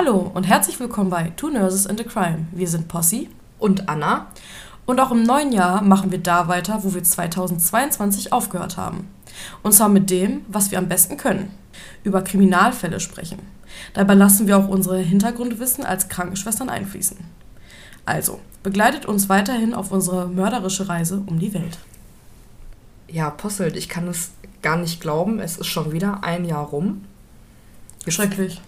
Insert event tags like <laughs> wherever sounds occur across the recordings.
Hallo und herzlich willkommen bei Two Nurses and a Crime. Wir sind Posse und Anna. Und auch im neuen Jahr machen wir da weiter, wo wir 2022 aufgehört haben. Und zwar mit dem, was wir am besten können. Über Kriminalfälle sprechen. Dabei lassen wir auch unsere Hintergrundwissen als Krankenschwestern einfließen. Also, begleitet uns weiterhin auf unsere mörderische Reise um die Welt. Ja, Posselt, ich kann es gar nicht glauben. Es ist schon wieder ein Jahr rum. Schrecklich.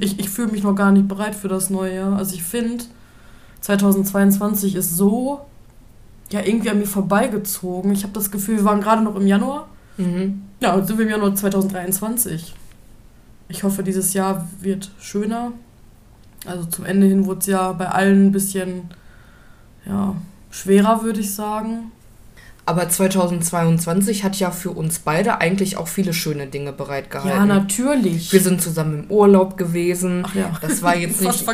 Ich, ich fühle mich noch gar nicht bereit für das neue Jahr. Also ich finde, 2022 ist so ja irgendwie an mir vorbeigezogen. Ich habe das Gefühl, wir waren gerade noch im Januar. Mhm. Ja, und sind wir im Januar 2023. Ich hoffe, dieses Jahr wird schöner. Also zum Ende hin wurde es ja bei allen ein bisschen ja, schwerer, würde ich sagen. Aber 2022 hat ja für uns beide eigentlich auch viele schöne Dinge bereitgehalten. Ja, natürlich. Wir sind zusammen im Urlaub gewesen. Ach ja. Das war jetzt <laughs> nicht.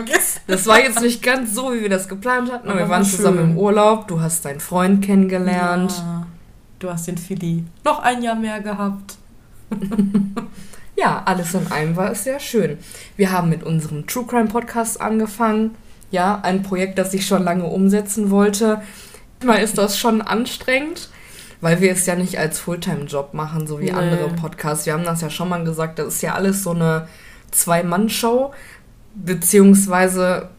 Das war jetzt nicht ganz so, wie wir das geplant hatten. Aber, wir waren zusammen im Urlaub. Du hast deinen Freund kennengelernt. Ja. Du hast den Philly noch ein Jahr mehr gehabt. <laughs> ja, alles in allem war es sehr schön. Wir haben mit unserem True Crime Podcast angefangen. Ja, ein Projekt, das ich schon lange umsetzen wollte Manchmal ist das schon anstrengend, weil wir es ja nicht als Fulltime-Job machen, so wie nee. andere Podcasts. Wir haben das ja schon mal gesagt, das ist ja alles so eine Zwei-Mann-Show, beziehungsweise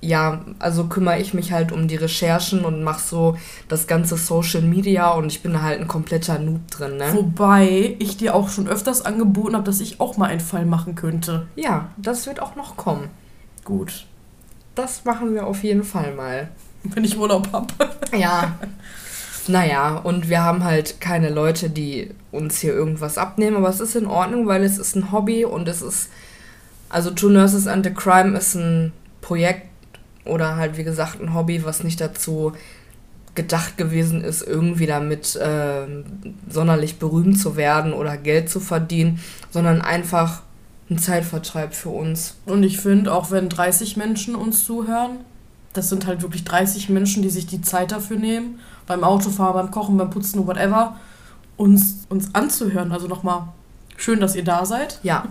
ja, also kümmere ich mich halt um die Recherchen und mache so das ganze Social Media und ich bin halt ein kompletter Noob drin, ne? Wobei ich dir auch schon öfters angeboten habe, dass ich auch mal einen Fall machen könnte. Ja, das wird auch noch kommen. Gut. Das machen wir auf jeden Fall mal. <laughs> wenn ich Urlaub habe. Ja. <laughs> Naja, und wir haben halt keine Leute, die uns hier irgendwas abnehmen, aber es ist in Ordnung, weil es ist ein Hobby und es ist, also Two Nurses and a Crime ist ein Projekt oder halt wie gesagt ein Hobby, was nicht dazu gedacht gewesen ist, irgendwie damit äh, sonderlich berühmt zu werden oder Geld zu verdienen, sondern einfach ein Zeitvertreib für uns. Und ich finde, auch wenn 30 Menschen uns zuhören, das sind halt wirklich 30 Menschen, die sich die Zeit dafür nehmen, beim Autofahren, beim Kochen, beim Putzen, whatever, uns, uns anzuhören. Also nochmal schön, dass ihr da seid. Ja.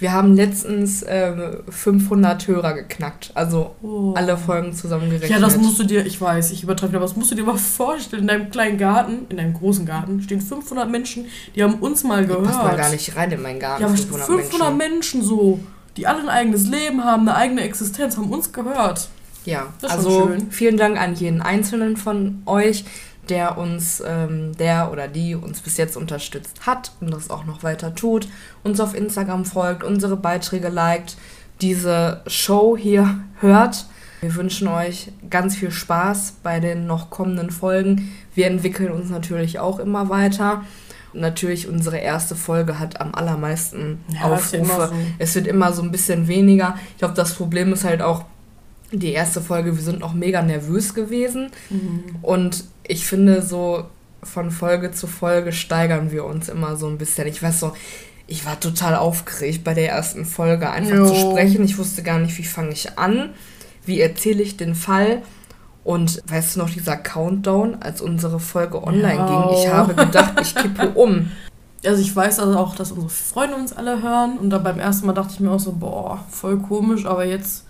Wir haben letztens äh, 500 Hörer geknackt. Also oh. alle Folgen zusammengerechnet. Ja, das musst du dir, ich weiß, ich übertreibe, aber das musst du dir mal vorstellen. In deinem kleinen Garten, in deinem großen Garten, stehen 500 Menschen, die haben uns mal gehört. Passen mal gar nicht rein in meinen Garten. Ja, 500, 500 Menschen. Menschen so, die alle ein eigenes Leben haben, eine eigene Existenz, haben uns gehört. Ja, also vielen Dank an jeden einzelnen von euch, der uns, ähm, der oder die uns bis jetzt unterstützt hat und das auch noch weiter tut, uns auf Instagram folgt, unsere Beiträge liked, diese Show hier <laughs> hört. Wir wünschen euch ganz viel Spaß bei den noch kommenden Folgen. Wir entwickeln uns natürlich auch immer weiter. Natürlich, unsere erste Folge hat am allermeisten ja, Aufrufe. So. Es wird immer so ein bisschen weniger. Ich glaube, das Problem ist halt auch, die erste Folge, wir sind noch mega nervös gewesen. Mhm. Und ich finde, so von Folge zu Folge steigern wir uns immer so ein bisschen. Ich weiß so, ich war total aufgeregt bei der ersten Folge, einfach jo. zu sprechen. Ich wusste gar nicht, wie fange ich an, wie erzähle ich den Fall. Und weißt du noch, dieser Countdown, als unsere Folge online ja. ging, ich habe gedacht, ich kippe <laughs> um. Also ich weiß also auch, dass unsere Freunde uns alle hören. Und dann beim ersten Mal dachte ich mir auch so, boah, voll komisch, aber jetzt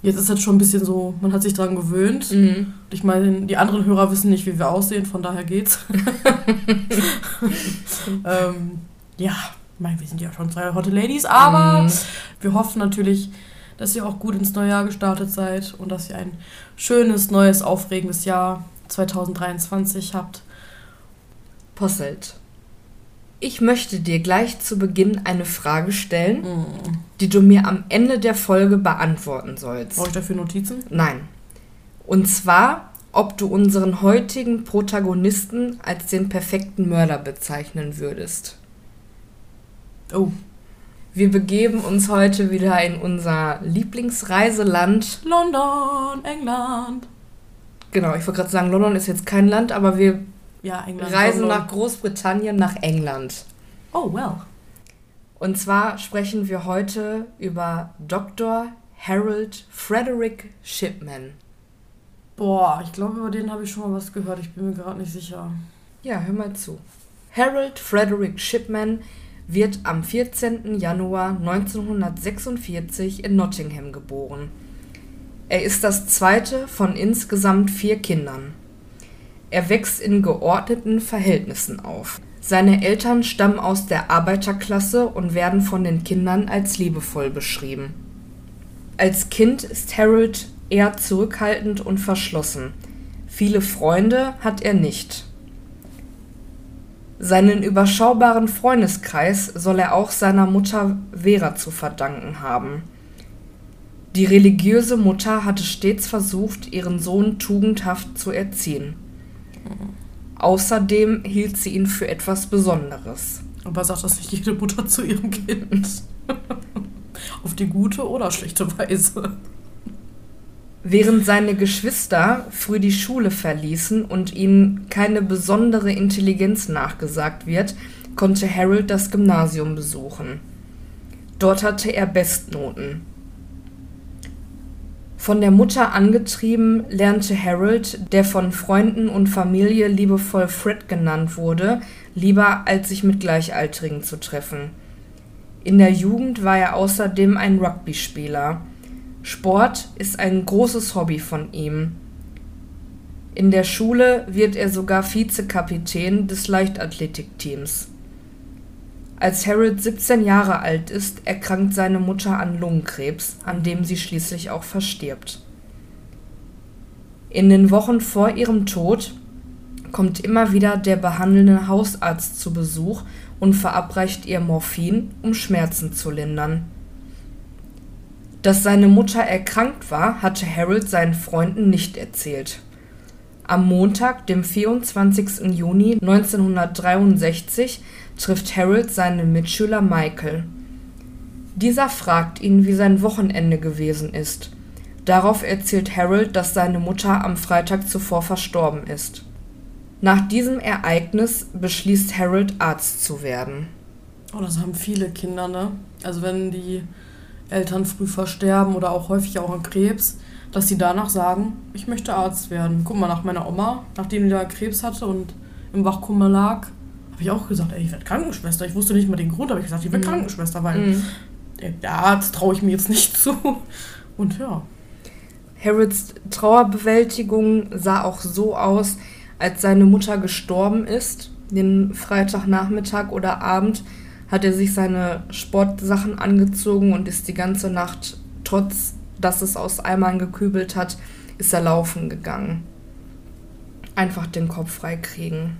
Jetzt ist das schon ein bisschen so, man hat sich daran gewöhnt. Mhm. Ich meine, die anderen Hörer wissen nicht, wie wir aussehen, von daher geht's. <laughs> ähm, ja, ich meine, wir sind ja schon zwei Hotte Ladies, aber mhm. wir hoffen natürlich, dass ihr auch gut ins neue Jahr gestartet seid und dass ihr ein schönes, neues, aufregendes Jahr 2023 habt. Posselt. Ich möchte dir gleich zu Beginn eine Frage stellen, mm. die du mir am Ende der Folge beantworten sollst. Brauche ich dafür Notizen? Nein. Und zwar, ob du unseren heutigen Protagonisten als den perfekten Mörder bezeichnen würdest. Oh. Wir begeben uns heute wieder in unser Lieblingsreiseland. London, England. Genau, ich wollte gerade sagen, London ist jetzt kein Land, aber wir ja, England. Reisen London. nach Großbritannien, nach England. Oh, well. Und zwar sprechen wir heute über Dr. Harold Frederick Shipman. Boah, ich glaube, über den habe ich schon mal was gehört. Ich bin mir gerade nicht sicher. Ja, hör mal zu. Harold Frederick Shipman wird am 14. Januar 1946 in Nottingham geboren. Er ist das zweite von insgesamt vier Kindern. Er wächst in geordneten Verhältnissen auf. Seine Eltern stammen aus der Arbeiterklasse und werden von den Kindern als liebevoll beschrieben. Als Kind ist Harold eher zurückhaltend und verschlossen. Viele Freunde hat er nicht. Seinen überschaubaren Freundeskreis soll er auch seiner Mutter Vera zu verdanken haben. Die religiöse Mutter hatte stets versucht, ihren Sohn tugendhaft zu erziehen. Außerdem hielt sie ihn für etwas Besonderes. Aber sagt das nicht jede Mutter zu ihrem Kind? <laughs> Auf die gute oder schlechte Weise. Während seine Geschwister früh die Schule verließen und ihnen keine besondere Intelligenz nachgesagt wird, konnte Harold das Gymnasium besuchen. Dort hatte er Bestnoten. Von der Mutter angetrieben, lernte Harold, der von Freunden und Familie liebevoll Fred genannt wurde, lieber als sich mit Gleichaltrigen zu treffen. In der Jugend war er außerdem ein Rugby-Spieler. Sport ist ein großes Hobby von ihm. In der Schule wird er sogar Vizekapitän des Leichtathletikteams. Als Harold 17 Jahre alt ist, erkrankt seine Mutter an Lungenkrebs, an dem sie schließlich auch verstirbt. In den Wochen vor ihrem Tod kommt immer wieder der behandelnde Hausarzt zu Besuch und verabreicht ihr Morphin, um Schmerzen zu lindern. Dass seine Mutter erkrankt war, hatte Harold seinen Freunden nicht erzählt. Am Montag, dem 24. Juni 1963, trifft Harold seinen Mitschüler Michael. Dieser fragt ihn, wie sein Wochenende gewesen ist. Darauf erzählt Harold, dass seine Mutter am Freitag zuvor verstorben ist. Nach diesem Ereignis beschließt Harold, Arzt zu werden. Oh, das haben viele Kinder, ne? Also wenn die Eltern früh versterben oder auch häufig auch an Krebs, dass sie danach sagen, ich möchte Arzt werden. Guck mal nach meiner Oma, nachdem die da Krebs hatte und im Wachkummer lag, habe ich auch gesagt, ey, ich werde Krankenschwester. Ich wusste nicht mal den Grund, aber ich gesagt, ich werde mhm. Krankenschwester, weil mhm. der Arzt traue ich mir jetzt nicht <laughs> zu. Und ja. Harrods Trauerbewältigung sah auch so aus, als seine Mutter gestorben ist. Den Freitagnachmittag oder Abend hat er sich seine Sportsachen angezogen und ist die ganze Nacht, trotz dass es aus Eimern gekübelt hat, ist er laufen gegangen. Einfach den Kopf frei kriegen.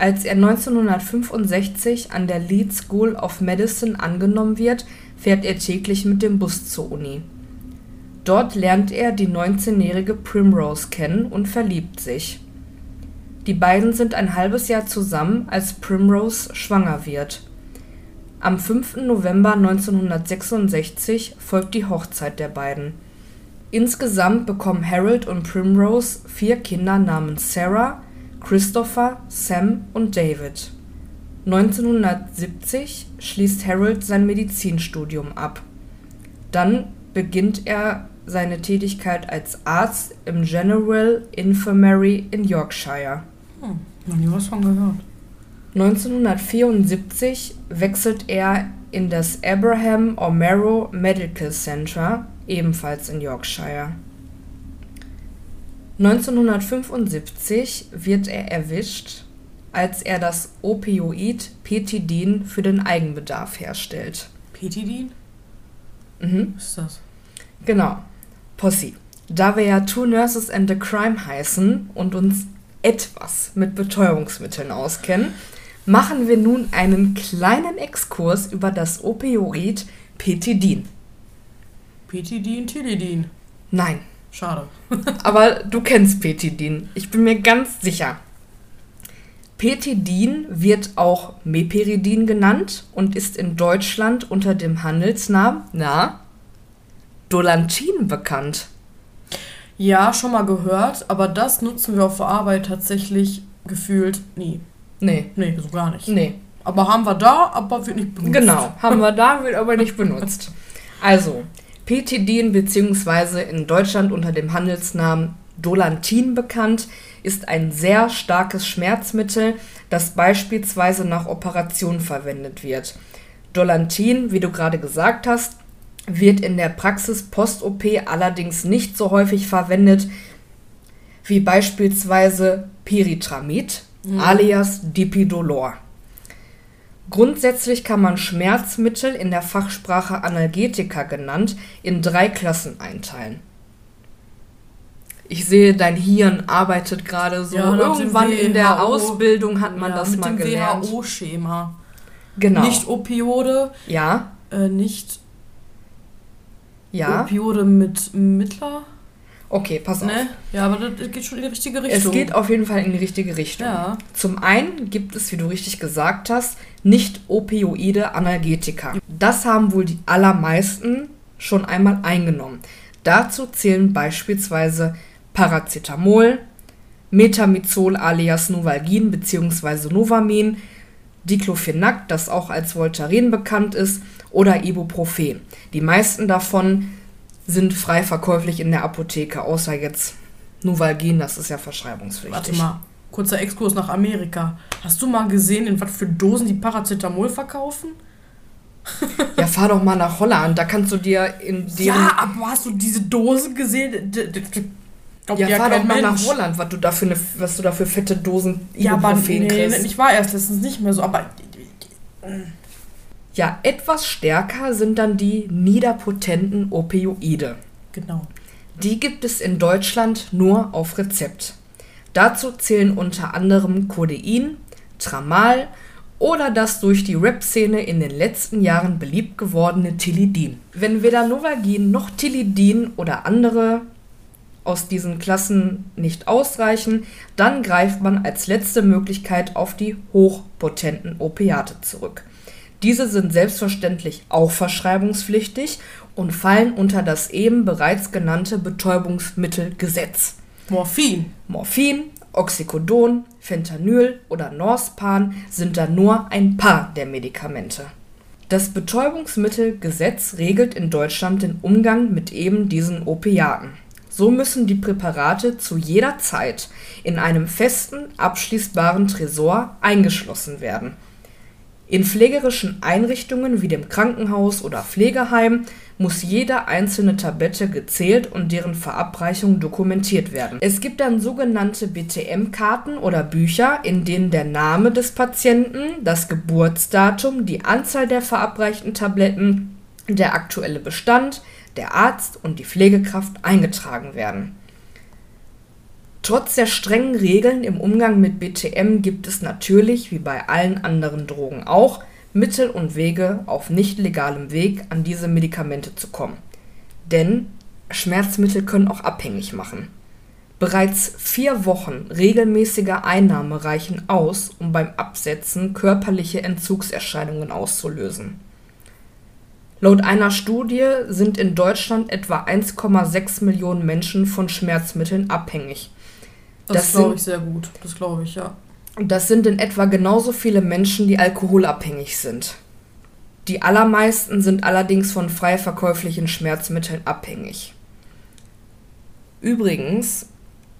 Als er 1965 an der Leeds School of Medicine angenommen wird, fährt er täglich mit dem Bus zur Uni. Dort lernt er die 19-jährige Primrose kennen und verliebt sich. Die beiden sind ein halbes Jahr zusammen, als Primrose schwanger wird. Am 5. November 1966 folgt die Hochzeit der beiden. Insgesamt bekommen Harold und Primrose vier Kinder namens Sarah, Christopher, Sam und David. 1970 schließt Harold sein Medizinstudium ab. Dann beginnt er seine Tätigkeit als Arzt im General Infirmary in Yorkshire. Hm, noch nie was von gehört. 1974 wechselt er in das Abraham O'Mara Medical Center, ebenfalls in Yorkshire. 1975 wird er erwischt, als er das Opioid Petidin für den Eigenbedarf herstellt. Petidin? Mhm. Was ist das? Genau. Posse. Da wir ja Two Nurses and a Crime heißen und uns etwas mit Betäubungsmitteln auskennen, machen wir nun einen kleinen Exkurs über das Opioid Petidin. Petidin, Tilidin. Nein. Schade. <laughs> Aber du kennst Petidin. Ich bin mir ganz sicher. Petidin wird auch Meperidin genannt und ist in Deutschland unter dem Handelsnamen, na, Dolantin bekannt. Ja, schon mal gehört, aber das nutzen wir auf der Arbeit tatsächlich gefühlt nie. Nee. Nee, so gar nicht. Nee. Aber haben wir da, aber wird nicht benutzt. Genau, haben wir da, <laughs> wird aber nicht benutzt. Also, Petidin bzw. in Deutschland unter dem Handelsnamen Dolantin bekannt, ist ein sehr starkes Schmerzmittel, das beispielsweise nach Operationen verwendet wird. Dolantin, wie du gerade gesagt hast, wird in der Praxis post-OP allerdings nicht so häufig verwendet wie beispielsweise Pyritramid mhm. alias Dipidolor. Grundsätzlich kann man Schmerzmittel, in der Fachsprache Analgetika genannt, in drei Klassen einteilen. Ich sehe, dein Hirn arbeitet gerade so. Ja, Irgendwann in der Ausbildung hat man ja, das mit mal dem gelernt. WHO-Schema. Genau. Nicht Opiode. Ja. Äh, nicht ja. Opiode mit Mittler. Okay, pass ne? auf. Ja, aber das geht schon in die richtige Richtung. Es geht auf jeden Fall in die richtige Richtung. Ja. Zum einen gibt es, wie du richtig gesagt hast, nicht opioide Analgetika. Das haben wohl die allermeisten schon einmal eingenommen. Dazu zählen beispielsweise Paracetamol, Metamizol alias Novalgin bzw. Novamin, Diclofenac, das auch als Voltaren bekannt ist, oder Ibuprofen. Die meisten davon sind frei verkäuflich in der Apotheke, außer jetzt Novalgin, das ist ja verschreibungspflichtig. Warte mal, kurzer Exkurs nach Amerika. Hast du mal gesehen, in was für Dosen die Paracetamol verkaufen? <laughs> ja, fahr doch mal nach Holland, da kannst du dir in deren... Ja, aber hast du diese Dosen gesehen? ja, ja, fahr doch mal nach Holland, was du, da für eine, was du da für fette Dosen ja, aber nee, kriegst. ich war erst letztens nicht mehr so, aber... Ja, etwas stärker sind dann die niederpotenten Opioide. Genau. Die gibt es in Deutschland nur auf Rezept. Dazu zählen unter anderem Codein, Tramal oder das durch die Rap-Szene in den letzten Jahren beliebt gewordene Tilidin. Wenn weder Novagin noch Tilidin oder andere aus diesen Klassen nicht ausreichen, dann greift man als letzte Möglichkeit auf die hochpotenten Opiate zurück. Diese sind selbstverständlich auch verschreibungspflichtig und fallen unter das eben bereits genannte Betäubungsmittelgesetz. Morphin. Morphin, Oxycodon, Fentanyl oder Norspan sind da nur ein paar der Medikamente. Das Betäubungsmittelgesetz regelt in Deutschland den Umgang mit eben diesen Opiaten. So müssen die Präparate zu jeder Zeit in einem festen, abschließbaren Tresor eingeschlossen werden in pflegerischen Einrichtungen wie dem Krankenhaus oder Pflegeheim muss jede einzelne Tablette gezählt und deren Verabreichung dokumentiert werden. Es gibt dann sogenannte BTM-Karten oder Bücher, in denen der Name des Patienten, das Geburtsdatum, die Anzahl der verabreichten Tabletten, der aktuelle Bestand, der Arzt und die Pflegekraft eingetragen werden Trotz der strengen Regeln im Umgang mit BTM gibt es natürlich, wie bei allen anderen Drogen auch, Mittel und Wege, auf nicht legalem Weg an diese Medikamente zu kommen. Denn Schmerzmittel können auch abhängig machen. Bereits vier Wochen regelmäßiger Einnahme reichen aus, um beim Absetzen körperliche Entzugserscheinungen auszulösen. Laut einer Studie sind in Deutschland etwa 1,6 Millionen Menschen von Schmerzmitteln abhängig das, das glaube ich sehr gut. Das glaube ich, ja. Das sind in etwa genauso viele Menschen, die alkoholabhängig sind. Die allermeisten sind allerdings von frei verkäuflichen Schmerzmitteln abhängig. Übrigens,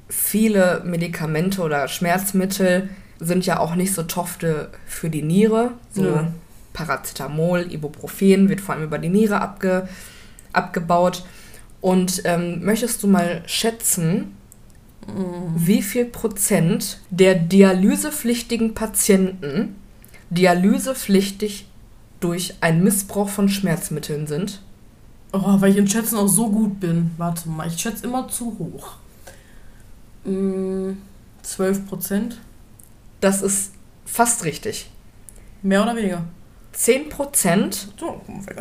viele Medikamente oder Schmerzmittel sind ja auch nicht so tofte für die Niere. So ja. Paracetamol, Ibuprofen wird vor allem über die Niere abge, abgebaut. Und ähm, möchtest du mal schätzen, wie viel Prozent der dialysepflichtigen Patienten dialysepflichtig durch einen Missbrauch von Schmerzmitteln sind? Oh, weil ich in Schätzen auch so gut bin. Warte mal, ich schätze immer zu hoch. Mm, 12 Prozent? Das ist fast richtig. Mehr oder weniger? 10 Prozent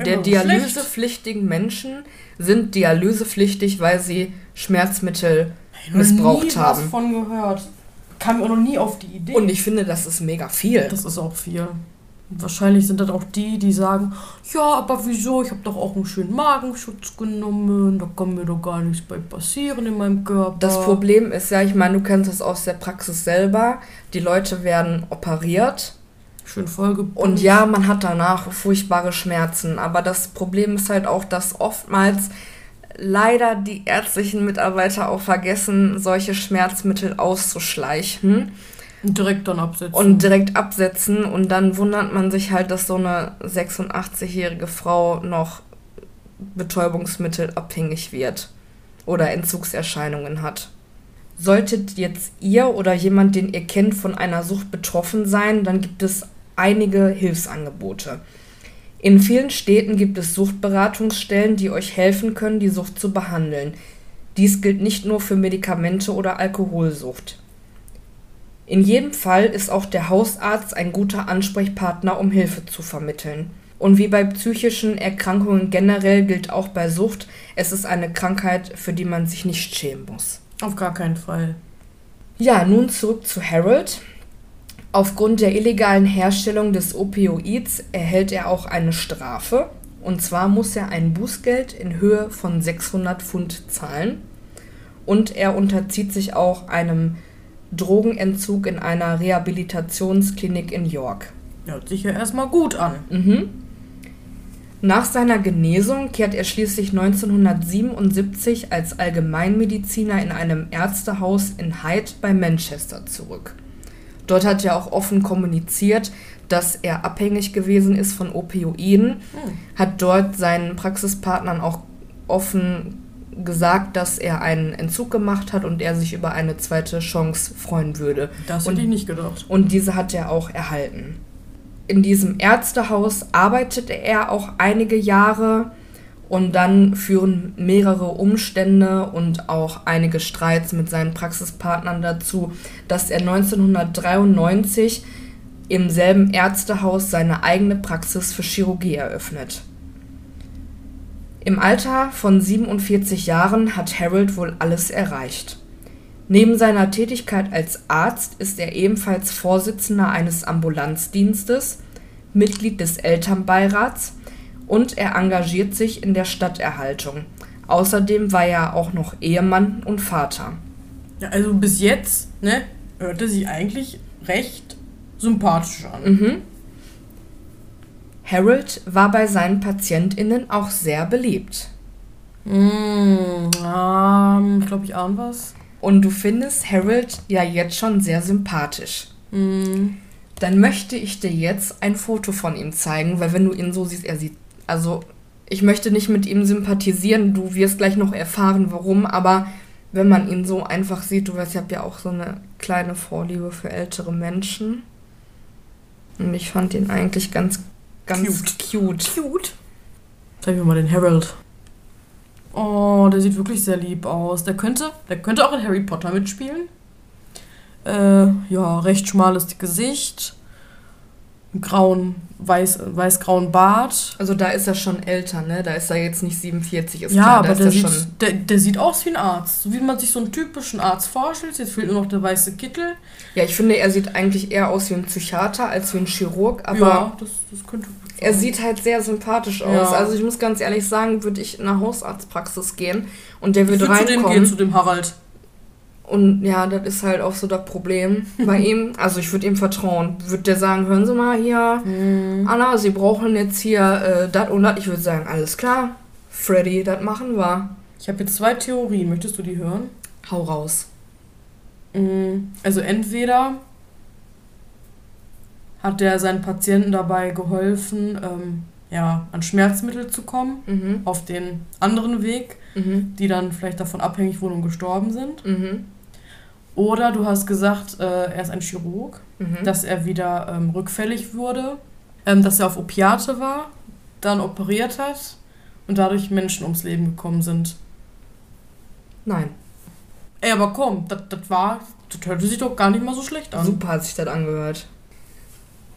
der dialysepflichtigen Menschen sind dialysepflichtig, weil sie Schmerzmittel missbraucht nie haben. Was von gehört. Kam mir auch noch nie auf die Idee. Und ich finde, das ist mega viel. Das ist auch viel. Wahrscheinlich sind das auch die, die sagen, ja, aber wieso? Ich habe doch auch einen schönen Magenschutz genommen, da kann mir doch gar nichts bei passieren in meinem Körper. Das Problem ist ja, ich meine, du kennst das aus der Praxis selber, die Leute werden operiert. Schön vollgepumpt. Und ja, man hat danach furchtbare Schmerzen, aber das Problem ist halt auch, dass oftmals leider die ärztlichen Mitarbeiter auch vergessen, solche Schmerzmittel auszuschleichen. Und direkt dann absetzen. Und direkt absetzen. Und dann wundert man sich halt, dass so eine 86-jährige Frau noch Betäubungsmittel abhängig wird oder Entzugserscheinungen hat. Solltet jetzt ihr oder jemand, den ihr kennt, von einer Sucht betroffen sein, dann gibt es einige Hilfsangebote. In vielen Städten gibt es Suchtberatungsstellen, die euch helfen können, die Sucht zu behandeln. Dies gilt nicht nur für Medikamente oder Alkoholsucht. In jedem Fall ist auch der Hausarzt ein guter Ansprechpartner, um Hilfe zu vermitteln. Und wie bei psychischen Erkrankungen generell gilt auch bei Sucht, es ist eine Krankheit, für die man sich nicht schämen muss. Auf gar keinen Fall. Ja, nun zurück zu Harold. Aufgrund der illegalen Herstellung des Opioids erhält er auch eine Strafe. Und zwar muss er ein Bußgeld in Höhe von 600 Pfund zahlen. Und er unterzieht sich auch einem Drogenentzug in einer Rehabilitationsklinik in York. Hört sich ja erstmal gut an. Mhm. Nach seiner Genesung kehrt er schließlich 1977 als Allgemeinmediziner in einem Ärztehaus in Hyde bei Manchester zurück. Dort hat er auch offen kommuniziert, dass er abhängig gewesen ist von Opioiden, hm. hat dort seinen Praxispartnern auch offen gesagt, dass er einen Entzug gemacht hat und er sich über eine zweite Chance freuen würde. Das hätte ich nicht gedacht. Und diese hat er auch erhalten in diesem Ärztehaus arbeitete er auch einige Jahre und dann führen mehrere Umstände und auch einige Streits mit seinen Praxispartnern dazu, dass er 1993 im selben Ärztehaus seine eigene Praxis für Chirurgie eröffnet. Im Alter von 47 Jahren hat Harold wohl alles erreicht. Neben seiner Tätigkeit als Arzt ist er ebenfalls Vorsitzender eines Ambulanzdienstes, Mitglied des Elternbeirats und er engagiert sich in der Stadterhaltung. Außerdem war er auch noch Ehemann und Vater. Ja, also bis jetzt, ne, hörte sich eigentlich recht sympathisch an. Mhm. Harold war bei seinen PatientInnen auch sehr beliebt. Mm, ähm, ich glaube, ich ahne was. Und du findest Harold ja jetzt schon sehr sympathisch. Mm. Dann möchte ich dir jetzt ein Foto von ihm zeigen, weil wenn du ihn so siehst, er sieht, also ich möchte nicht mit ihm sympathisieren, du wirst gleich noch erfahren, warum, aber wenn man ihn so einfach sieht, du weißt, ich habe ja auch so eine kleine Vorliebe für ältere Menschen. Und ich fand ihn eigentlich ganz, ganz cute. Cute. cute. Zeig mir mal den Harold. Oh, der sieht wirklich sehr lieb aus. Der könnte, der könnte auch in Harry Potter mitspielen. Äh, ja, recht schmales Gesicht. Grauen, weiß, weiß-grauen Bart. Also da ist er schon älter, ne? Da ist er jetzt nicht 47, ist ja, klar, aber der, sieht, der, der sieht aus wie ein Arzt. So wie man sich so einen typischen Arzt vorstellt. Jetzt fehlt nur noch der weiße Kittel. Ja, ich finde, er sieht eigentlich eher aus wie ein Psychiater als wie ein Chirurg, aber. Ja, das, das könnte. Er sieht halt sehr sympathisch aus. Ja. Also ich muss ganz ehrlich sagen, würde ich in eine Hausarztpraxis gehen und der würde reinkommen. Zu dem gehen, zu dem Harald. Und ja, das ist halt auch so das Problem <laughs> bei ihm. Also ich würde ihm vertrauen. Würde der sagen, hören Sie mal hier, mhm. Anna, Sie brauchen jetzt hier äh, das und das. Ich würde sagen, alles klar, Freddy, das machen wir. Ich habe jetzt zwei Theorien. Möchtest du die hören? Hau raus. Mhm. Also entweder hat der seinen Patienten dabei geholfen, ähm, ja, an Schmerzmittel zu kommen, mhm. auf den anderen Weg, mhm. die dann vielleicht davon abhängig wurden und gestorben sind. Mhm. Oder du hast gesagt, äh, er ist ein Chirurg, mhm. dass er wieder ähm, rückfällig wurde, ähm, dass er auf Opiate war, dann operiert hat und dadurch Menschen ums Leben gekommen sind. Nein. Ey, aber komm, das war, das hörte sich doch gar nicht mal so schlecht an. Super hat sich das angehört.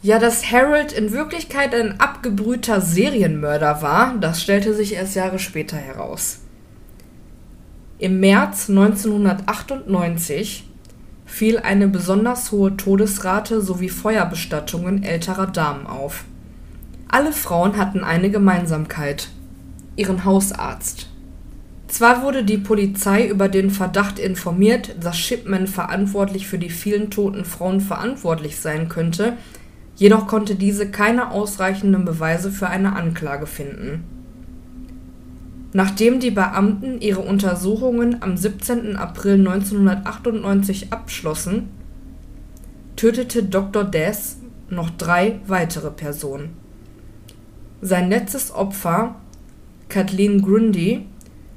Ja, dass Harold in Wirklichkeit ein abgebrühter Serienmörder war, das stellte sich erst Jahre später heraus. Im März 1998 fiel eine besonders hohe Todesrate sowie Feuerbestattungen älterer Damen auf. Alle Frauen hatten eine Gemeinsamkeit ihren Hausarzt. Zwar wurde die Polizei über den Verdacht informiert, dass Shipman verantwortlich für die vielen toten Frauen verantwortlich sein könnte, jedoch konnte diese keine ausreichenden Beweise für eine Anklage finden Nachdem die Beamten ihre Untersuchungen am 17. April 1998 abschlossen, tötete Dr. Death noch drei weitere Personen. Sein letztes Opfer, Kathleen Grundy,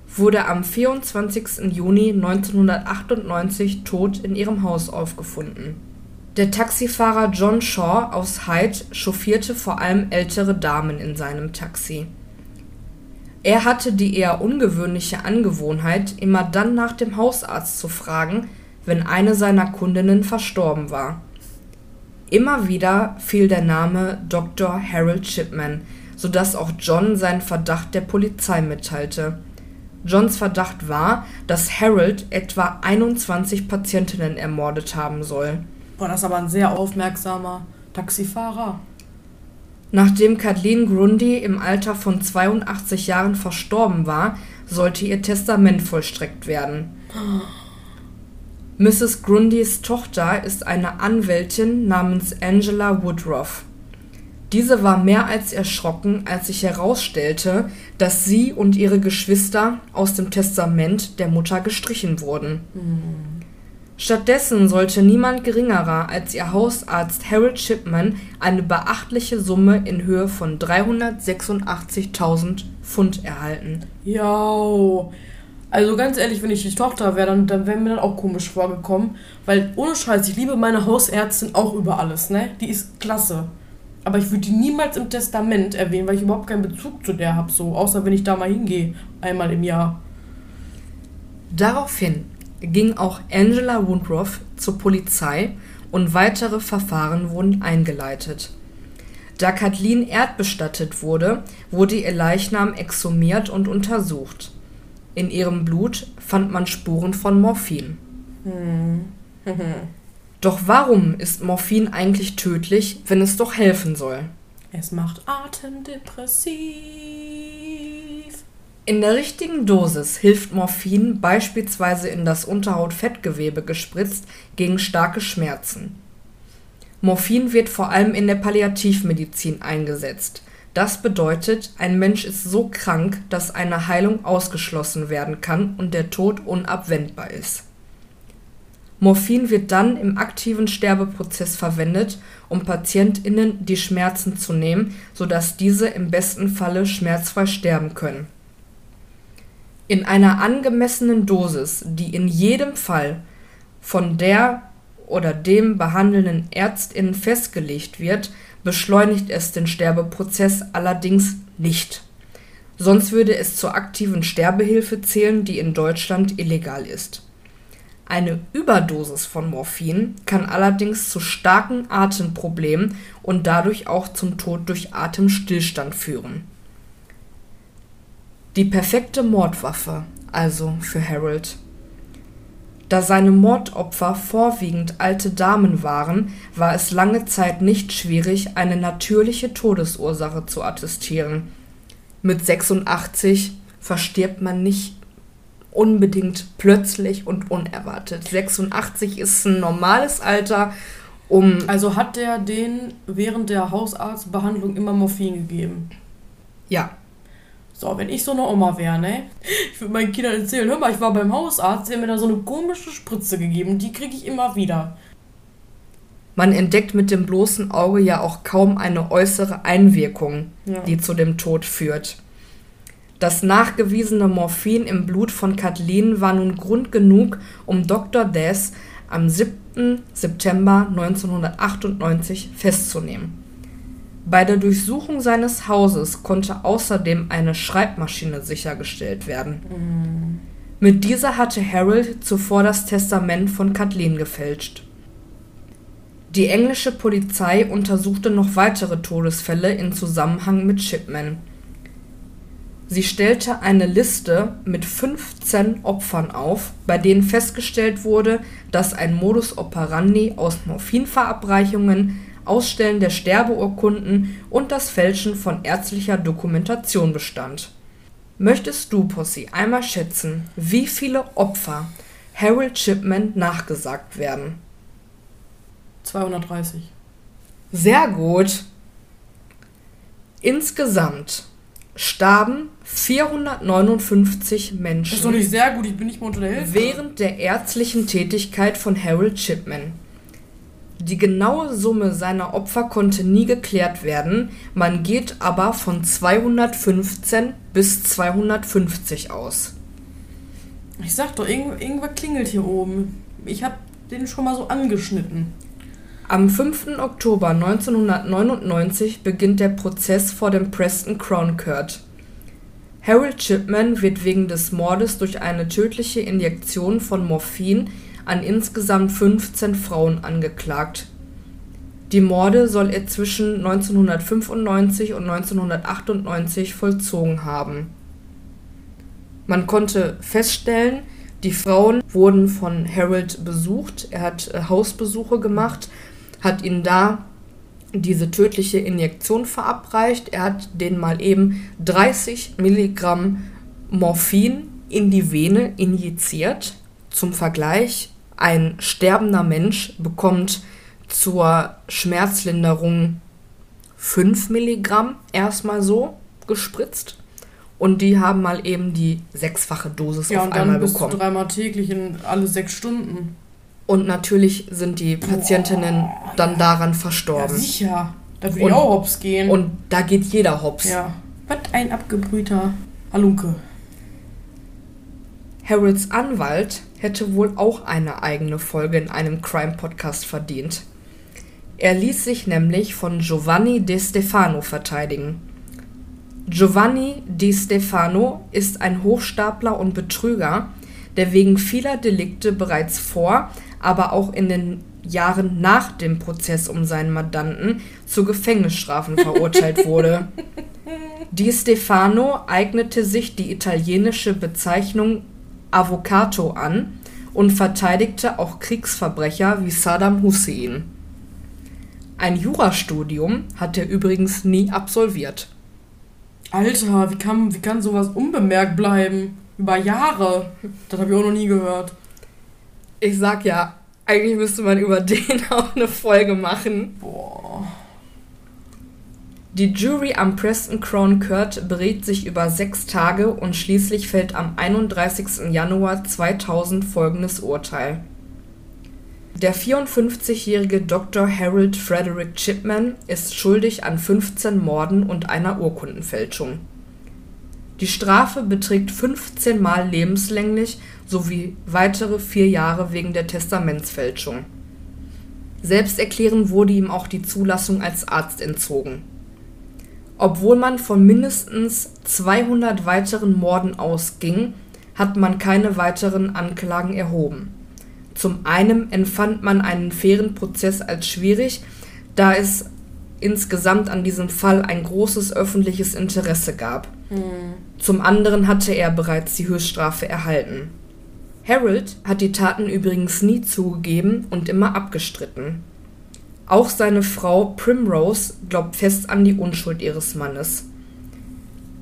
wurde am 24. Juni 1998 tot in ihrem Haus aufgefunden. Der Taxifahrer John Shaw aus Hyde chauffierte vor allem ältere Damen in seinem Taxi. Er hatte die eher ungewöhnliche Angewohnheit, immer dann nach dem Hausarzt zu fragen, wenn eine seiner Kundinnen verstorben war. Immer wieder fiel der Name Dr. Harold Shipman, so dass auch John seinen Verdacht der Polizei mitteilte. Johns Verdacht war, dass Harold etwa 21 Patientinnen ermordet haben soll. Boah, das ist aber ein sehr aufmerksamer Taxifahrer. Nachdem Kathleen Grundy im Alter von 82 Jahren verstorben war, sollte ihr Testament vollstreckt werden. Mrs. Grundys Tochter ist eine Anwältin namens Angela Woodruff. Diese war mehr als erschrocken, als sich herausstellte, dass sie und ihre Geschwister aus dem Testament der Mutter gestrichen wurden. Stattdessen sollte niemand geringerer als ihr Hausarzt Harold Shipman eine beachtliche Summe in Höhe von 386.000 Pfund erhalten. Ja, also ganz ehrlich, wenn ich die Tochter wäre, dann, dann wäre mir dann auch komisch vorgekommen. Weil ohne Scheiß, ich liebe meine Hausärztin auch über alles, ne? Die ist klasse. Aber ich würde die niemals im Testament erwähnen, weil ich überhaupt keinen Bezug zu der habe, so. Außer wenn ich da mal hingehe, einmal im Jahr. Daraufhin ging auch Angela Woodruff zur Polizei und weitere Verfahren wurden eingeleitet. Da Kathleen erdbestattet wurde, wurde ihr Leichnam exhumiert und untersucht. In ihrem Blut fand man Spuren von Morphin. Hm. <laughs> Doch warum ist Morphin eigentlich tödlich, wenn es doch helfen soll? Es macht atemdepressiv. In der richtigen Dosis hilft Morphin beispielsweise in das Unterhautfettgewebe gespritzt gegen starke Schmerzen. Morphin wird vor allem in der Palliativmedizin eingesetzt. Das bedeutet, ein Mensch ist so krank, dass eine Heilung ausgeschlossen werden kann und der Tod unabwendbar ist. Morphin wird dann im aktiven Sterbeprozess verwendet, um PatientInnen die Schmerzen zu nehmen, sodass diese im besten Falle schmerzfrei sterben können. In einer angemessenen Dosis, die in jedem Fall von der oder dem behandelnden ÄrztInnen festgelegt wird, beschleunigt es den Sterbeprozess allerdings nicht. Sonst würde es zur aktiven Sterbehilfe zählen, die in Deutschland illegal ist eine Überdosis von Morphin kann allerdings zu starken Atemproblemen und dadurch auch zum Tod durch Atemstillstand führen. Die perfekte Mordwaffe also für Harold. Da seine Mordopfer vorwiegend alte Damen waren, war es lange Zeit nicht schwierig, eine natürliche Todesursache zu attestieren. Mit 86 verstirbt man nicht unbedingt plötzlich und unerwartet. 86 ist ein normales Alter, um. Also hat der den während der Hausarztbehandlung immer Morphin gegeben? Ja. So, wenn ich so eine Oma wäre, ne? Ich würde meinen Kindern erzählen, hör mal, ich war beim Hausarzt, der hat mir da so eine komische Spritze gegeben die kriege ich immer wieder. Man entdeckt mit dem bloßen Auge ja auch kaum eine äußere Einwirkung, ja. die zu dem Tod führt. Das nachgewiesene Morphin im Blut von Kathleen war nun Grund genug, um Dr. Death am 7. September 1998 festzunehmen. Bei der Durchsuchung seines Hauses konnte außerdem eine Schreibmaschine sichergestellt werden. Mhm. Mit dieser hatte Harold zuvor das Testament von Kathleen gefälscht. Die englische Polizei untersuchte noch weitere Todesfälle in Zusammenhang mit Shipman Sie stellte eine Liste mit 15 Opfern auf, bei denen festgestellt wurde, dass ein Modus operandi aus Morphinverabreichungen, Ausstellen der Sterbeurkunden und das Fälschen von ärztlicher Dokumentation bestand. Möchtest du, Pussy, einmal schätzen, wie viele Opfer Harold Shipman nachgesagt werden? 230. Sehr gut. Insgesamt starben 459 Menschen. Das ist doch nicht sehr gut, ich bin nicht mal unter der Hälfte. Während der ärztlichen Tätigkeit von Harold Chipman. Die genaue Summe seiner Opfer konnte nie geklärt werden, man geht aber von 215 bis 250 aus. Ich sag doch, irgend, irgendwas klingelt hier oben. Ich hab den schon mal so angeschnitten. Am 5. Oktober 1999 beginnt der Prozess vor dem Preston Crown Court. Harold Chipman wird wegen des Mordes durch eine tödliche Injektion von Morphin an insgesamt 15 Frauen angeklagt. Die Morde soll er zwischen 1995 und 1998 vollzogen haben. Man konnte feststellen, die Frauen wurden von Harold besucht. Er hat äh, Hausbesuche gemacht, hat ihnen da diese tödliche Injektion verabreicht. Er hat denen mal eben 30 Milligramm Morphin in die Vene injiziert. Zum Vergleich, ein sterbender Mensch bekommt zur Schmerzlinderung 5 Milligramm erstmal so gespritzt. Und die haben mal eben die sechsfache Dosis ja, auf und einmal dann bekommen. Du dreimal täglich in alle sechs Stunden. Und natürlich sind die Patientinnen Boah, dann daran verstorben. Ja, sicher. Da würde ich auch hops gehen. Und da geht jeder hops. Ja. Was ein abgebrühter Halunke. Harolds Anwalt hätte wohl auch eine eigene Folge in einem Crime-Podcast verdient. Er ließ sich nämlich von Giovanni De Stefano verteidigen. Giovanni Di Stefano ist ein Hochstapler und Betrüger, der wegen vieler Delikte bereits vor, aber auch in den Jahren nach dem Prozess um seinen Mandanten zu Gefängnisstrafen verurteilt wurde. <laughs> Di Stefano eignete sich die italienische Bezeichnung Avvocato an und verteidigte auch Kriegsverbrecher wie Saddam Hussein. Ein Jurastudium hat er übrigens nie absolviert. Alter, wie kann, wie kann sowas unbemerkt bleiben? Über Jahre. Das habe ich auch noch nie gehört. Ich sag ja, eigentlich müsste man über <laughs> den auch eine Folge machen. Boah. Die Jury am Preston Crown Court berät sich über sechs Tage und schließlich fällt am 31. Januar 2000 folgendes Urteil. Der 54-jährige Dr. Harold Frederick Chipman ist schuldig an 15 Morden und einer Urkundenfälschung. Die Strafe beträgt 15 Mal lebenslänglich sowie weitere vier Jahre wegen der Testamentsfälschung. Selbsterklärend wurde ihm auch die Zulassung als Arzt entzogen. Obwohl man von mindestens 200 weiteren Morden ausging, hat man keine weiteren Anklagen erhoben zum einen empfand man einen fairen Prozess als schwierig, da es insgesamt an diesem Fall ein großes öffentliches Interesse gab. Mhm. Zum anderen hatte er bereits die Höchststrafe erhalten. Harold hat die Taten übrigens nie zugegeben und immer abgestritten. Auch seine Frau Primrose glaubt fest an die Unschuld ihres Mannes.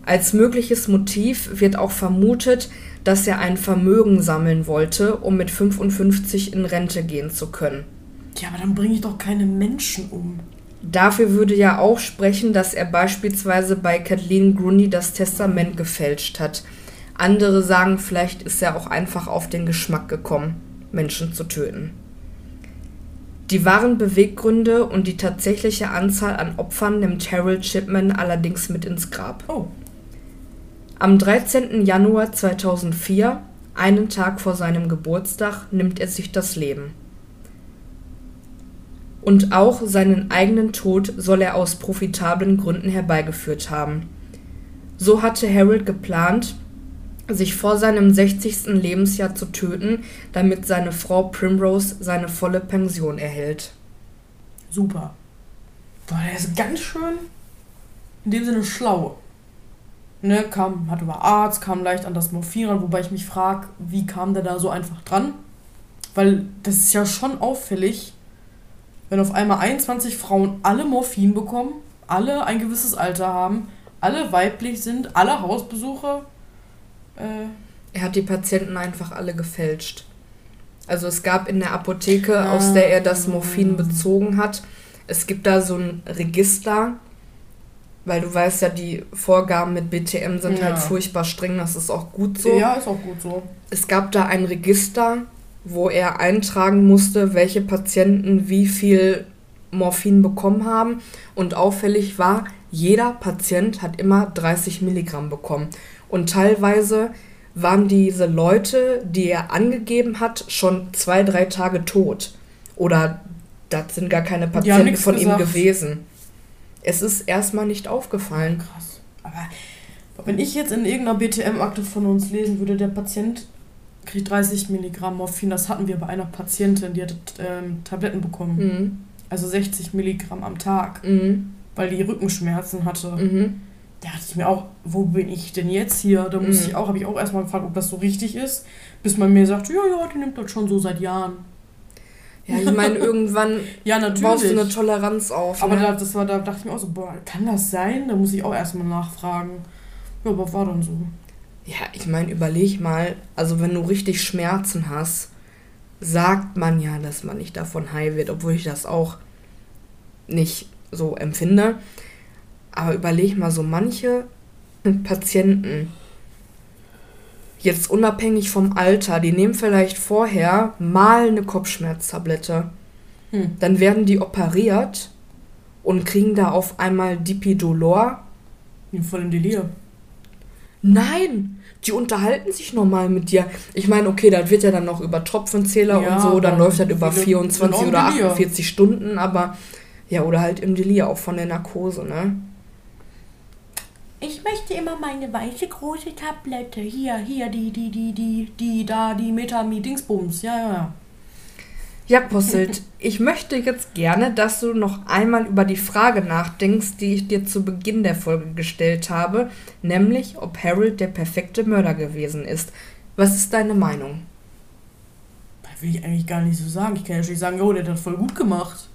Als mögliches Motiv wird auch vermutet, dass er ein Vermögen sammeln wollte, um mit 55 in Rente gehen zu können. Ja, aber dann bringe ich doch keine Menschen um. Dafür würde ja auch sprechen, dass er beispielsweise bei Kathleen Grundy das Testament gefälscht hat. Andere sagen, vielleicht ist er auch einfach auf den Geschmack gekommen, Menschen zu töten. Die wahren Beweggründe und die tatsächliche Anzahl an Opfern nimmt Harold Chipman allerdings mit ins Grab. Oh. Am 13. Januar 2004, einen Tag vor seinem Geburtstag, nimmt er sich das Leben. Und auch seinen eigenen Tod soll er aus profitablen Gründen herbeigeführt haben. So hatte Harold geplant, sich vor seinem 60. Lebensjahr zu töten, damit seine Frau Primrose seine volle Pension erhält. Super. Boah, der ist ganz schön in dem Sinne schlau ne, kam, hat über Arzt, kam leicht an das Morphin ran, wobei ich mich frage, wie kam der da so einfach dran? Weil das ist ja schon auffällig, wenn auf einmal 21 Frauen alle Morphin bekommen, alle ein gewisses Alter haben, alle weiblich sind, alle Hausbesuche. Äh er hat die Patienten einfach alle gefälscht. Also es gab in der Apotheke, ah. aus der er das Morphin bezogen hat, es gibt da so ein Register, weil du weißt ja, die Vorgaben mit BTM sind halt ja. halt furchtbar streng, das ist auch gut so. Ja, ist auch gut so. Es gab da ein Register wo er eintragen musste, welche Patienten wie viel Morphin bekommen haben. Und auffällig war, jeder Patient hat immer 30 Milligramm bekommen. Und teilweise waren diese Leute, die er angegeben hat, schon zwei, drei Tage tot. Oder das sind gar keine Patienten von gesagt. ihm gewesen. Es ist erstmal nicht aufgefallen. Krass. Aber wenn ich jetzt in irgendeiner BTM-Akte von uns lesen würde, der Patient kriegt 30 Milligramm Morphin, das hatten wir bei einer Patientin, die hat ähm, Tabletten bekommen. Mhm. Also 60 Milligramm am Tag, mhm. weil die Rückenschmerzen hatte. Mhm. Da dachte ich mir auch, wo bin ich denn jetzt hier? Da muss mhm. ich auch, habe ich auch erstmal gefragt, ob das so richtig ist, bis man mir sagt, ja, ja, die nimmt das schon so seit Jahren. Ja, ich meine, <laughs> irgendwann ja, baust du eine Toleranz auf. Aber ne? da, das war, da dachte ich mir auch so, boah, kann das sein? Da muss ich auch erstmal nachfragen. Ja, aber war dann so. Ja, ich meine, überleg mal, also wenn du richtig Schmerzen hast, sagt man ja, dass man nicht davon heil wird, obwohl ich das auch nicht so empfinde. Aber überleg mal, so manche Patienten, jetzt unabhängig vom Alter, die nehmen vielleicht vorher mal eine Kopfschmerztablette. Hm. Dann werden die operiert und kriegen da auf einmal Dipidolor. Voll im Delir. Nein, die unterhalten sich normal mit dir. Ich meine, okay, das wird ja dann noch über Tropfenzähler ja, und so, dann läuft das über 24 oder 48 Stunden, aber ja, oder halt im Delir, auch von der Narkose, ne? Ich möchte immer meine weiße große Tablette. Hier, hier, die, die, die, die, die, da, die Meta-Dingsbums. Ja, ja, ja. Ja, Posselt, ich möchte jetzt gerne, dass du noch einmal über die Frage nachdenkst, die ich dir zu Beginn der Folge gestellt habe, nämlich ob Harold der perfekte Mörder gewesen ist. Was ist deine Meinung? Das will ich eigentlich gar nicht so sagen. Ich kann ja schon sagen, oh, der hat das voll gut gemacht.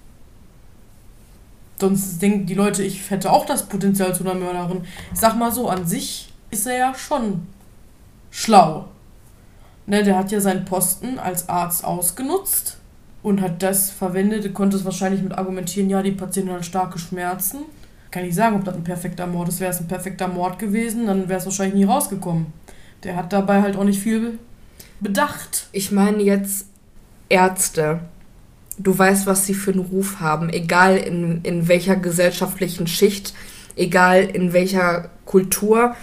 Sonst denken die Leute, ich hätte auch das Potenzial zu einer Mörderin. Ich sag mal so, an sich ist er ja schon schlau. Ne, der hat ja seinen Posten als Arzt ausgenutzt und hat das verwendet, konnte es wahrscheinlich mit argumentieren, ja, die Patientin hat starke Schmerzen. Kann ich sagen, ob das ein perfekter Mord ist. Wäre es ein perfekter Mord gewesen, dann wäre es wahrscheinlich nie rausgekommen. Der hat dabei halt auch nicht viel bedacht. Ich meine jetzt Ärzte. Du weißt, was sie für einen Ruf haben, egal in, in welcher gesellschaftlichen Schicht, egal in welcher Kultur,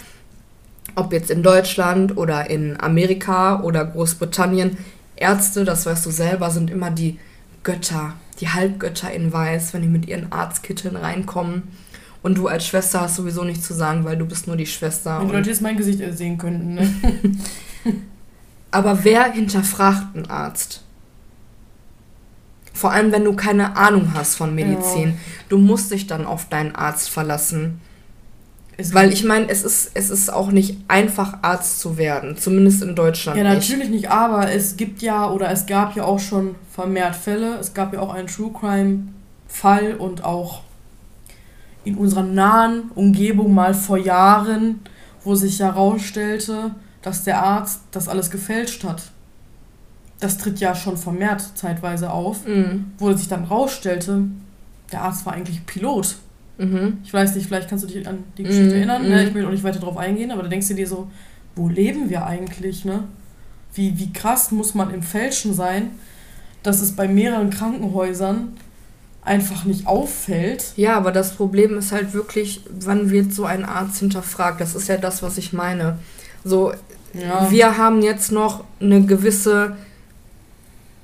ob jetzt in Deutschland oder in Amerika oder Großbritannien, Ärzte, das weißt du selber, sind immer die Götter, die Halbgötter in Weiß, wenn die mit ihren Arztkitteln reinkommen. Und du als Schwester hast sowieso nichts zu sagen, weil du bist nur die Schwester. Wenn die Leute jetzt mein Gesicht sehen könnten, ne? <laughs> <laughs> Aber wer hinterfragt einen Arzt? Vor allem, wenn du keine Ahnung hast von Medizin. Ja. Du musst dich dann auf deinen Arzt verlassen. Es Weil ich meine, es ist, es ist auch nicht einfach, Arzt zu werden, zumindest in Deutschland. Ja, natürlich nicht, aber es gibt ja oder es gab ja auch schon vermehrt Fälle. Es gab ja auch einen True Crime-Fall und auch in unserer nahen Umgebung mal vor Jahren, wo sich herausstellte, dass der Arzt das alles gefälscht hat. Das tritt ja schon vermehrt zeitweise auf, mhm. wo sich dann herausstellte, der Arzt war eigentlich Pilot. Mhm. Ich weiß nicht, vielleicht kannst du dich an die Geschichte mhm. erinnern. Ne? Mhm. Ich will auch nicht weiter darauf eingehen, aber da denkst du dir so, wo leben wir eigentlich? Ne? Wie, wie krass muss man im Fälschen sein, dass es bei mehreren Krankenhäusern einfach nicht auffällt. Ja, aber das Problem ist halt wirklich, wann wird so ein Arzt hinterfragt? Das ist ja das, was ich meine. So, ja. wir haben jetzt noch eine gewisse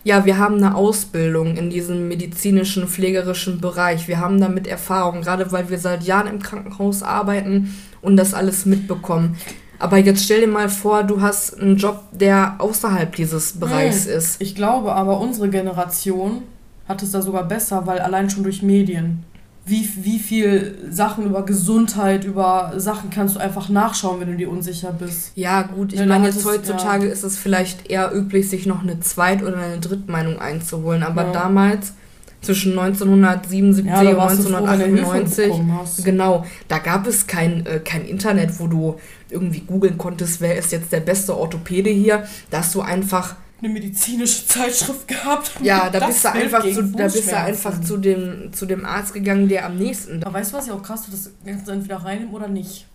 ja, wir haben eine Ausbildung in diesem medizinischen, pflegerischen Bereich. Wir haben damit Erfahrung, gerade weil wir seit Jahren im Krankenhaus arbeiten und das alles mitbekommen. Aber jetzt stell dir mal vor, du hast einen Job, der außerhalb dieses Bereichs hm, ist. Ich glaube aber, unsere Generation hat es da sogar besser, weil allein schon durch Medien wie, wie viel Sachen über Gesundheit, über Sachen kannst du einfach nachschauen, wenn du dir unsicher bist. Ja, gut, ich ja, meine, jetzt heutzutage ja. ist es vielleicht eher üblich, sich noch eine Zweit- oder eine Drittmeinung einzuholen. Aber ja. damals, zwischen 1977 ja, und 1998, genau, da gab es kein, äh, kein Internet, wo du irgendwie googeln konntest, wer ist jetzt der beste Orthopäde hier. Da hast du einfach eine medizinische Zeitschrift gehabt. Ja, da bist du einfach zu, da bist du einfach zu dem, zu dem Arzt gegangen, der am nächsten. Aber weißt du, was ja auch krass wird, das kannst du entweder reinnehmen oder nicht.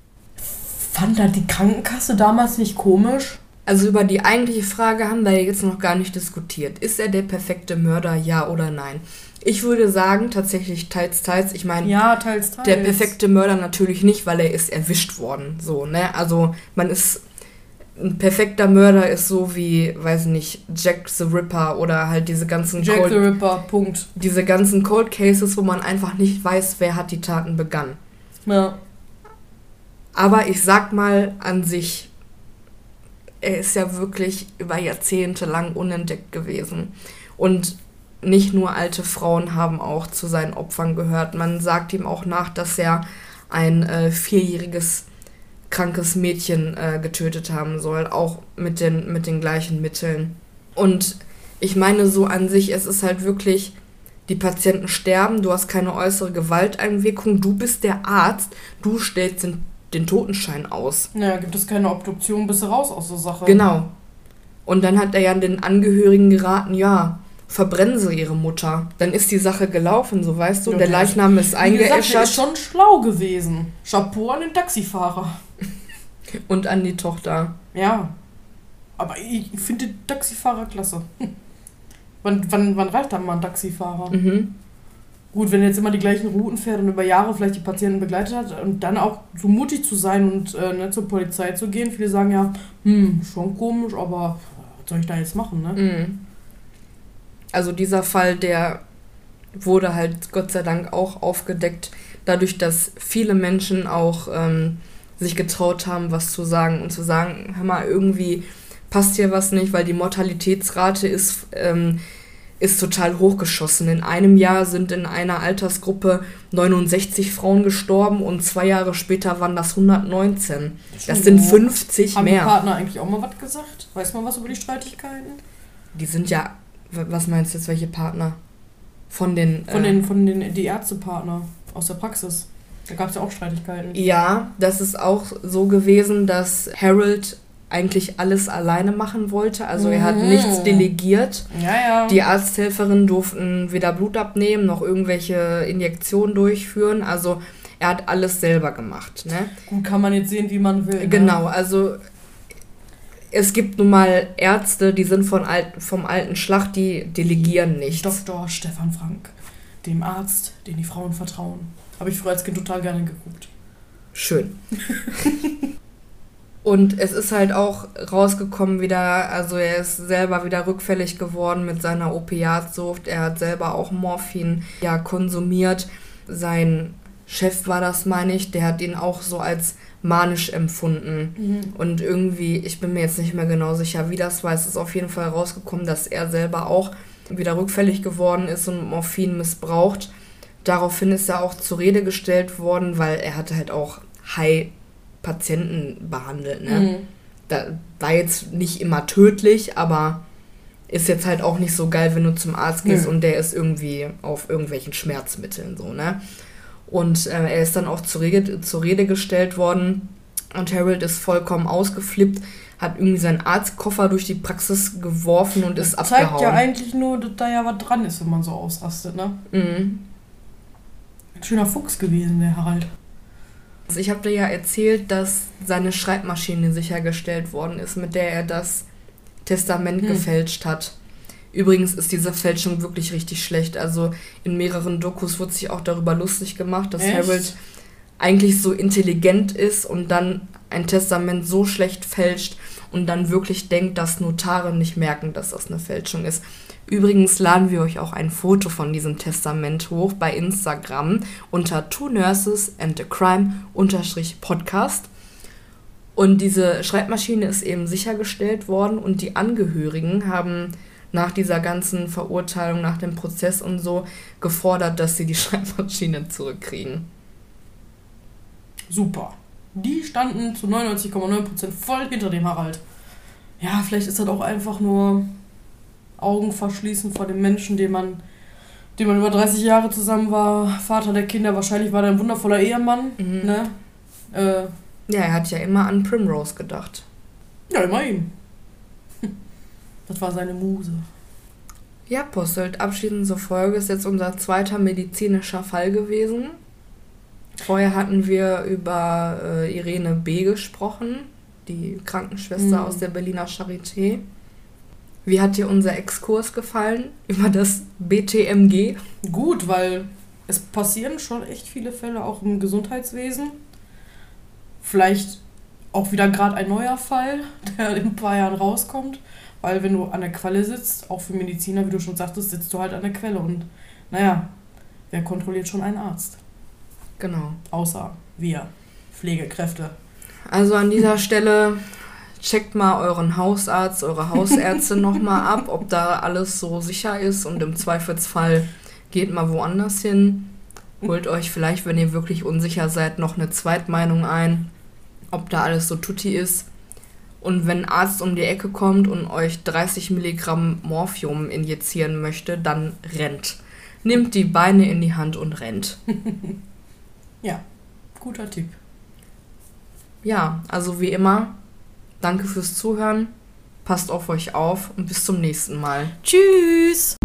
Fand da die Krankenkasse damals nicht komisch, Also über die eigentliche Frage haben wir jetzt noch gar nicht diskutiert. Ist er der perfekte Mörder, ja oder nein? Ich würde sagen, tatsächlich teils, teils. Ich meine, ja, teils, teils. der perfekte Mörder natürlich nicht, weil er ist erwischt worden. So, ne? Also man ist ein perfekter Mörder ist so wie, weiß nicht, Jack the Ripper oder halt diese ganzen Jack Cold, the Ripper, Punkt. Diese ganzen Cold Cases, wo man einfach nicht weiß, wer hat die Taten begangen. Ja. Aber ich sag mal an sich, er ist ja wirklich über Jahrzehnte lang unentdeckt gewesen. Und nicht nur alte Frauen haben auch zu seinen Opfern gehört. Man sagt ihm auch nach, dass er ein äh, vierjähriges krankes Mädchen äh, getötet haben soll, auch mit den, mit den gleichen Mitteln. Und ich meine so an sich, es ist halt wirklich, die Patienten sterben, du hast keine äußere Gewalteinwirkung, du bist der Arzt, du stellst den, den Totenschein aus. Ja, gibt es keine Obduktion, bist du raus aus der Sache. Genau. Und dann hat er ja den Angehörigen geraten, ja, verbrennen sie ihre Mutter. Dann ist die Sache gelaufen, so weißt du. Ja, der Leichnam ist eingeäschert. Gesagt, ist schon schlau gewesen. Chapeau an den Taxifahrer. <laughs> Und an die Tochter. Ja. Aber ich finde Taxifahrer klasse. <laughs> wann, wann, wann reicht dann mal ein Taxifahrer? Mhm. Gut, wenn er jetzt immer die gleichen Routen fährt und über Jahre vielleicht die Patienten begleitet hat und dann auch so mutig zu sein und äh, ne, zur Polizei zu gehen. Viele sagen ja, hm, schon komisch, aber was soll ich da jetzt machen, ne? Mhm. Also dieser Fall, der wurde halt Gott sei Dank auch aufgedeckt, dadurch, dass viele Menschen auch ähm, sich getraut haben, was zu sagen und zu sagen, hör mal, irgendwie passt hier was nicht, weil die Mortalitätsrate ist, ähm, ist total hochgeschossen. In einem Jahr sind in einer Altersgruppe 69 Frauen gestorben und zwei Jahre später waren das 119. Das, das sind 50 Haben mehr. Haben die Partner eigentlich auch mal was gesagt? Weiß man was über die Streitigkeiten? Die sind ja, was meinst du jetzt, welche Partner? Von den... Von äh, den, von den, die Ärztepartner aus der Praxis. Da gab es ja auch Streitigkeiten. Ja, das ist auch so gewesen, dass Harold eigentlich alles alleine machen wollte. Also er hat mhm. nichts delegiert. Ja, ja. Die Arzthelferinnen durften weder Blut abnehmen noch irgendwelche Injektionen durchführen. Also er hat alles selber gemacht. Ne? Gut, kann man jetzt sehen, wie man will. Ne? Genau, also es gibt nun mal Ärzte, die sind von alt, vom alten Schlacht, die delegieren nicht. Dr. Stefan Frank, dem Arzt, den die Frauen vertrauen. Habe ich früher als Kind total gerne geguckt. Schön. <laughs> Und es ist halt auch rausgekommen wieder, also er ist selber wieder rückfällig geworden mit seiner Opiatsucht. Er hat selber auch Morphin ja konsumiert. Sein Chef war das, meine ich, der hat ihn auch so als manisch empfunden. Mhm. Und irgendwie, ich bin mir jetzt nicht mehr genau sicher, wie das war. Es ist auf jeden Fall rausgekommen, dass er selber auch wieder rückfällig geworden ist und Morphin missbraucht. Daraufhin ist er auch zur Rede gestellt worden, weil er hatte halt auch High-Patienten behandelt. Ne? Mhm. Da war jetzt nicht immer tödlich, aber ist jetzt halt auch nicht so geil, wenn du zum Arzt gehst mhm. und der ist irgendwie auf irgendwelchen Schmerzmitteln so, ne? Und äh, er ist dann auch zur Rede, zur Rede gestellt worden und Harold ist vollkommen ausgeflippt, hat irgendwie seinen Arztkoffer durch die Praxis geworfen und ist das abgehauen. Zeigt ja eigentlich nur, dass da ja was dran ist, wenn man so ausrastet, ne? Mhm. Ein schöner Fuchs gewesen, der Harald. Also ich habe dir ja erzählt, dass seine Schreibmaschine sichergestellt worden ist, mit der er das Testament hm. gefälscht hat. Übrigens ist diese Fälschung wirklich richtig schlecht. Also in mehreren Dokus wurde sich auch darüber lustig gemacht, dass Echt? Harold eigentlich so intelligent ist und dann ein Testament so schlecht fälscht und dann wirklich denkt, dass Notare nicht merken, dass das eine Fälschung ist. Übrigens laden wir euch auch ein Foto von diesem Testament hoch bei Instagram unter Two Nurses and a Crime Podcast. Und diese Schreibmaschine ist eben sichergestellt worden und die Angehörigen haben nach dieser ganzen Verurteilung, nach dem Prozess und so gefordert, dass sie die <laughs> Schreibmaschine zurückkriegen. Super. Die standen zu 99,9% voll hinter dem Harald. Ja, vielleicht ist das auch einfach nur Augen verschließen vor dem Menschen, den man, den man über 30 Jahre zusammen war, Vater der Kinder, wahrscheinlich war er ein wundervoller Ehemann. Mhm. Ne? Äh, ja, er hat ja immer an Primrose gedacht. Ja, immerhin. Das war seine Muse. Ja, Postelt, abschließend zur Folge ist jetzt unser zweiter medizinischer Fall gewesen. Vorher hatten wir über äh, Irene B. gesprochen. die Krankenschwester mhm. aus der Berliner Charité. Wie hat dir unser Exkurs gefallen über das BTMG? Gut, weil es passieren schon echt viele Fälle auch im Gesundheitswesen. Vielleicht auch wieder gerade ein neuer Fall, <laughs> der in ein paar Jahren rauskommt. Weil wenn du an der Quelle sitzt, auch für Mediziner, wie du schon sagtest, sitzt du halt an der Quelle. Und naja, wer kontrolliert schon einen Arzt? Genau. Außer wir, Pflegekräfte. Also an dieser <laughs> Stelle checkt mal euren Hausarzt, eure Hausärzte <laughs> nochmal ab, ob da alles so sicher ist und im Zweifelsfall geht mal woanders hin. Holt euch vielleicht, wenn ihr wirklich unsicher seid, noch eine Zweitmeinung ein, ob da alles so tutti ist. Und wenn ein Arzt um die Ecke kommt und euch 30 Milligramm Morphium injizieren möchte, dann rennt. Nimmt die Beine in die Hand und rennt. <laughs> ja, guter Tipp. Ja, also wie immer, danke fürs Zuhören. Passt auf euch auf und bis zum nächsten Mal. Tschüss!